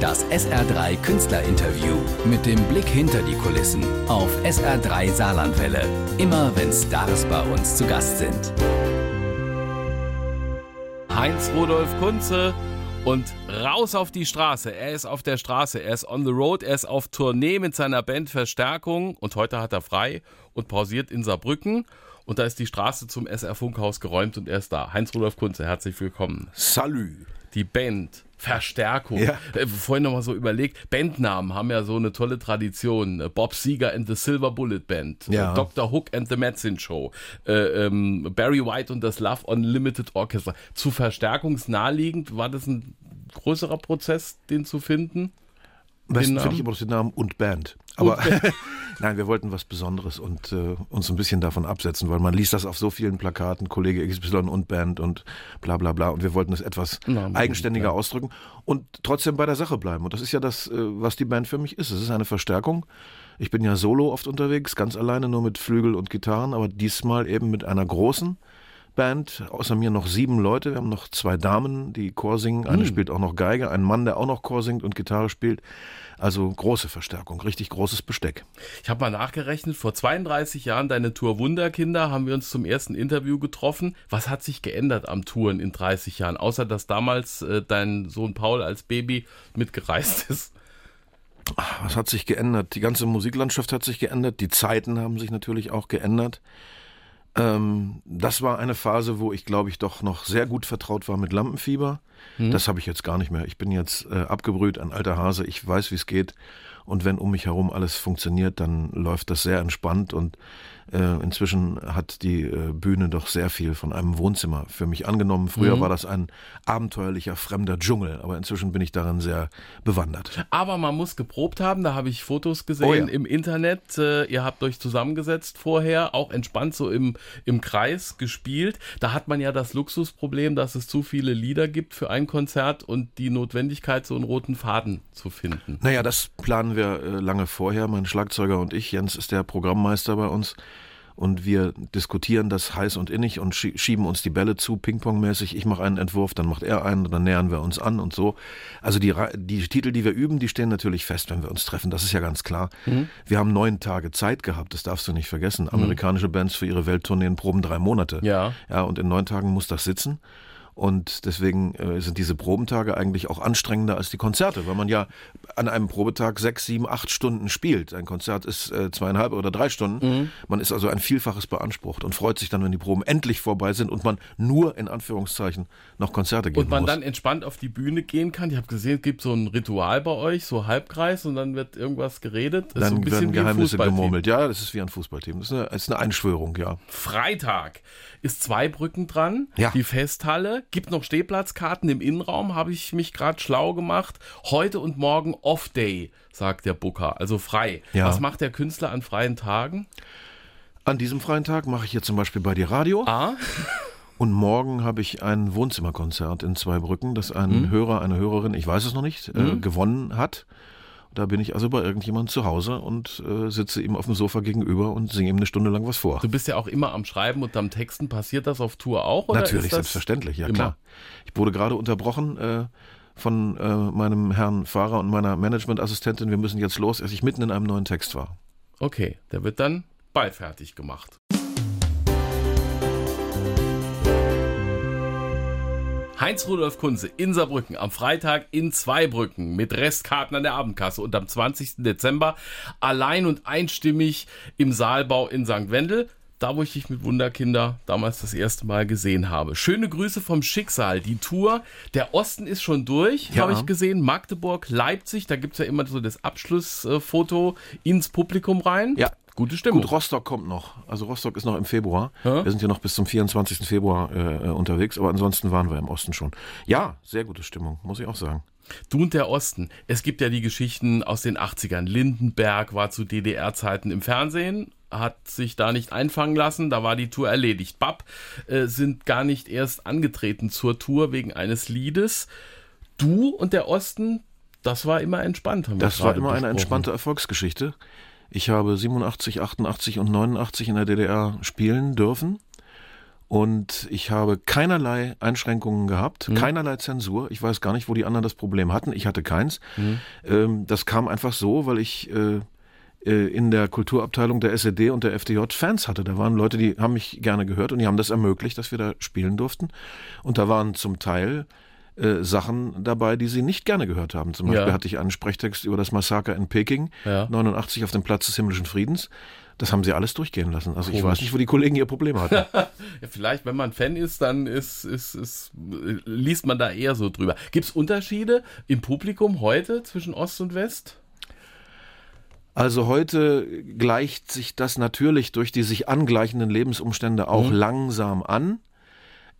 Das SR3 Künstlerinterview mit dem Blick hinter die Kulissen auf SR3 Saarlandwelle. Immer wenn Stars bei uns zu Gast sind. Heinz Rudolf Kunze und raus auf die Straße. Er ist auf der Straße, er ist on the road, er ist auf Tournee mit seiner Band Verstärkung und heute hat er frei und pausiert in Saarbrücken. Und da ist die Straße zum SR Funkhaus geräumt und er ist da. Heinz Rudolf Kunze, herzlich willkommen. Salü. Die Band Verstärkung. Ja. Äh, vorhin noch mal so überlegt, Bandnamen haben ja so eine tolle Tradition. Bob Seger and the Silver Bullet Band, Ja. Äh, Dr. Hook and the Medicine Show, äh, ähm, Barry White und das Love Unlimited Orchestra. Zu verstärkungsnaheliegend, war das ein größerer Prozess, den zu finden? Den finde ich immer noch den Namen und Band. Aber nein, wir wollten was Besonderes und äh, uns ein bisschen davon absetzen, weil man liest das auf so vielen Plakaten, Kollege XY und Band und bla bla bla. Und wir wollten es etwas Na, eigenständiger ja. ausdrücken und trotzdem bei der Sache bleiben. Und das ist ja das, äh, was die Band für mich ist. Es ist eine Verstärkung. Ich bin ja solo oft unterwegs, ganz alleine, nur mit Flügel und Gitarren, aber diesmal eben mit einer großen Band, außer mir noch sieben Leute. Wir haben noch zwei Damen, die Chor singen. Eine spielt auch noch Geige, ein Mann, der auch noch Chor singt und Gitarre spielt. Also große Verstärkung, richtig großes Besteck. Ich habe mal nachgerechnet, vor 32 Jahren deine Tour Wunderkinder haben wir uns zum ersten Interview getroffen. Was hat sich geändert am Touren in 30 Jahren, außer dass damals äh, dein Sohn Paul als Baby mitgereist ist? Was hat sich geändert? Die ganze Musiklandschaft hat sich geändert. Die Zeiten haben sich natürlich auch geändert. Ähm, das war eine Phase, wo ich, glaube ich, doch noch sehr gut vertraut war mit Lampenfieber. Das habe ich jetzt gar nicht mehr. Ich bin jetzt äh, abgebrüht, ein alter Hase. Ich weiß, wie es geht. Und wenn um mich herum alles funktioniert, dann läuft das sehr entspannt. Und äh, inzwischen hat die äh, Bühne doch sehr viel von einem Wohnzimmer für mich angenommen. Früher war das ein abenteuerlicher, fremder Dschungel. Aber inzwischen bin ich darin sehr bewandert. Aber man muss geprobt haben, da habe ich Fotos gesehen Oh ja. im Internet. Äh, ihr habt euch zusammengesetzt vorher, auch entspannt so im, im Kreis gespielt. Da hat man ja das Luxusproblem, dass es zu viele Lieder gibt für ein Konzert und die Notwendigkeit, so einen roten Faden zu finden. Naja, das planen wir äh, lange vorher, mein Schlagzeuger und ich. Jens ist der Programmmeister bei uns. Und wir diskutieren das heiß und innig und schie- schieben uns die Bälle zu, Ping-Pong-mäßig. Ich mache einen Entwurf, dann macht er einen, dann nähern wir uns an und so. Also die, die Titel, die wir üben, die stehen natürlich fest, wenn wir uns treffen. Das ist ja ganz klar. Wir haben neun Tage Zeit gehabt, das darfst du nicht vergessen. Amerikanische Bands für ihre Welttourneen proben drei Monate. Ja. Ja, und in neun Tagen muss das sitzen. Und deswegen äh, sind diese Probentage eigentlich auch anstrengender als die Konzerte, weil man ja an einem Probetag sechs, sieben, acht Stunden spielt. Ein Konzert ist äh, zweieinhalb oder drei Stunden. Man ist also ein Vielfaches beansprucht und freut sich dann, wenn die Proben endlich vorbei sind und man nur in Anführungszeichen noch Konzerte geben Und man muss. dann entspannt auf die Bühne gehen kann. Ich habe gesehen, es gibt so ein Ritual bei euch, so Halbkreis und dann wird irgendwas geredet. Das ist so dann ein bisschen werden Geheimnisse gemurmelt. Ja, das ist wie ein Fußballteam. Das ist eine, das ist eine Einschwörung, ja. Freitag ist Zweibrücken dran, Ja. die Festhalle. Gibt noch Stehplatzkarten im Innenraum, habe ich mich gerade schlau gemacht. Heute und morgen Off-Day, sagt der Booker, also frei. Ja. Was macht der Künstler an freien Tagen? An diesem freien Tag mache ich hier zum Beispiel bei dir Radio. A, Und morgen habe ich ein Wohnzimmerkonzert in Zweibrücken, das ein Mhm. Hörer, eine Hörerin, ich weiß es noch nicht, äh, gewonnen hat. Da bin ich also bei irgendjemandem zu Hause und äh, sitze ihm auf dem Sofa gegenüber und singe ihm eine Stunde lang was vor. du bist ja auch immer am Schreiben und am Texten. Passiert das auf Tour auch? Oder Natürlich, selbstverständlich, ja immer? klar. Ich wurde gerade unterbrochen äh, von äh, meinem Herrn Fahrer und meiner Managementassistentin. Wir müssen jetzt los, als ich mitten in einem neuen Text war. Okay, der wird dann bald fertig gemacht. Heinz Rudolf Kunze in Saarbrücken am Freitag in Zweibrücken mit Restkarten an der Abendkasse und am 20. Dezember allein und einstimmig im Saalbau in St. Wendel. Da, wo ich dich mit Wunderkinder damals das erste Mal gesehen habe. Schöne Grüße vom Schicksal. Die Tour, der Osten ist schon durch, Ja. habe ich gesehen. Magdeburg, Leipzig, da gibt's ja immer so das Abschlussfoto ins Publikum rein. Ja. Gute Stimmung. Gut, Rostock kommt noch. Also Rostock ist noch im Februar. Ja. Wir sind ja noch bis zum 24. Februar äh, äh, unterwegs, aber ansonsten waren wir im Osten schon. Ja, sehr gute Stimmung, muss ich auch sagen. Du und der Osten. Es gibt ja die Geschichten aus den 80ern. Lindenberg war zu DDR-Zeiten im Fernsehen, hat sich da nicht einfangen lassen, da war die Tour erledigt. Bab äh, sind gar nicht erst angetreten zur Tour wegen eines Liedes. Du und der Osten, das war immer entspannt. Das war immer eine entspannte Erfolgsgeschichte. Ich habe 87, 88 und 89 in der DDR spielen dürfen. Und ich habe keinerlei Einschränkungen gehabt, mhm. keinerlei Zensur. Ich weiß gar nicht, wo die anderen das Problem hatten. Ich hatte keins. Mhm. Ähm, das kam einfach so, weil ich äh, äh in der Kulturabteilung der SED und der FDJ Fans hatte. Da waren Leute, die haben mich gerne gehört und die haben das ermöglicht, dass wir da spielen durften. Und da waren zum Teil äh, Sachen dabei, die sie nicht gerne gehört haben. Zum Beispiel ja. hatte ich einen Sprechtext über das Massaker in Peking, ja. 89 auf dem Platz des himmlischen Friedens. Das haben sie alles durchgehen lassen. Also Komisch. ich weiß nicht, wo die Kollegen ihr Problem hatten. ja, vielleicht, wenn man Fan ist, dann ist, ist, ist, liest man da eher so drüber. Gibt es Unterschiede im Publikum heute zwischen Ost und West? Also heute gleicht sich das natürlich durch die sich angleichenden Lebensumstände auch mhm. langsam an.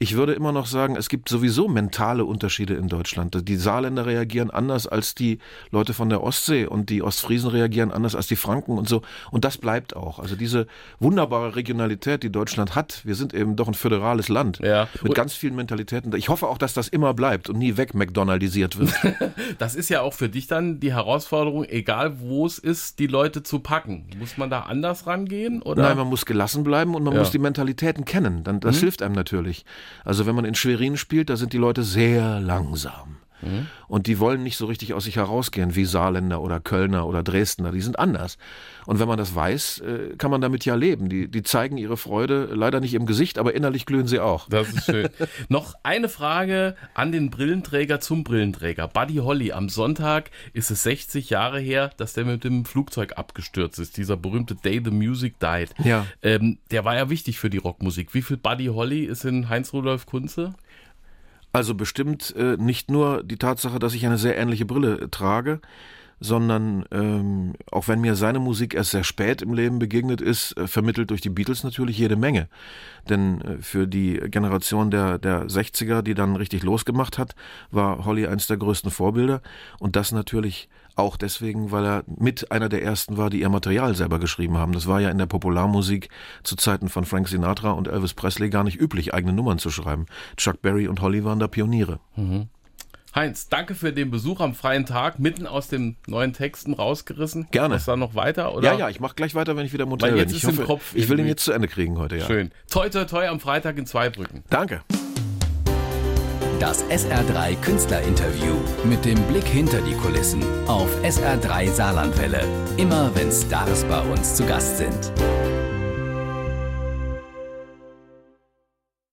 Ich würde immer noch sagen, es gibt sowieso mentale Unterschiede in Deutschland. Die Saarländer reagieren anders als die Leute von der Ostsee und die Ostfriesen reagieren anders als die Franken und so. Und das bleibt auch. Also diese wunderbare Regionalität, die Deutschland hat. Wir sind eben doch ein föderales Land ja. mit ganz vielen Mentalitäten. Ich hoffe auch, dass das immer bleibt und nie weg McDonaldisiert wird. das ist ja auch für dich dann die Herausforderung, egal wo es ist, die Leute zu packen. Muss man da anders rangehen? Oder? Nein, man muss gelassen bleiben und man ja. muss die Mentalitäten kennen. Dann, das mhm. hilft einem natürlich. Also wenn man in Schwerin spielt, da sind die Leute sehr langsam. Mhm. Und die wollen nicht so richtig aus sich herausgehen wie Saarländer oder Kölner oder Dresdner. Die sind anders. Und wenn man das weiß, äh, kann man damit ja leben. Die, die zeigen ihre Freude leider nicht im Gesicht, aber innerlich glühen sie auch. Das ist schön. Noch eine Frage an den Brillenträger zum Brillenträger. Buddy Holly, am Sonntag ist es 60 Jahre her, dass der mit dem Flugzeug abgestürzt ist. Dieser berühmte Day the Music Died. Ja. Ähm, der war ja wichtig für die Rockmusik. Wie viel Buddy Holly ist in Heinz-Rudolf Kunze? Also bestimmt äh, nicht nur die Tatsache, dass ich eine sehr ähnliche Brille trage, sondern ähm, auch wenn mir seine Musik erst sehr spät im Leben begegnet ist, äh, vermittelt durch die Beatles natürlich jede Menge. Denn äh, für die Generation der, der 60er, die dann richtig losgemacht hat, war Holly eines der größten Vorbilder und das natürlich auch deswegen, weil er mit einer der ersten war, die ihr Material selber geschrieben haben. Das war ja in der Popularmusik zu Zeiten von Frank Sinatra und Elvis Presley gar nicht üblich, eigene Nummern zu schreiben. Chuck Berry und Holly waren da Pioniere. Mhm. Heinz, danke für den Besuch am freien Tag, mitten aus den neuen Texten rausgerissen. Gerne. Was da noch weiter? Oder? Ja, ja, ich mache gleich weiter, wenn ich wieder im Hotel bin. Ich, hoffe, Kopf ich will ihn jetzt zu Ende kriegen heute, ja. Schön. Toi, toi, toi am Freitag in Zweibrücken. Danke. Das SR3 Künstlerinterview mit dem Blick hinter die Kulissen auf SR3 Saarlandwelle. Immer wenn Stars bei uns zu Gast sind.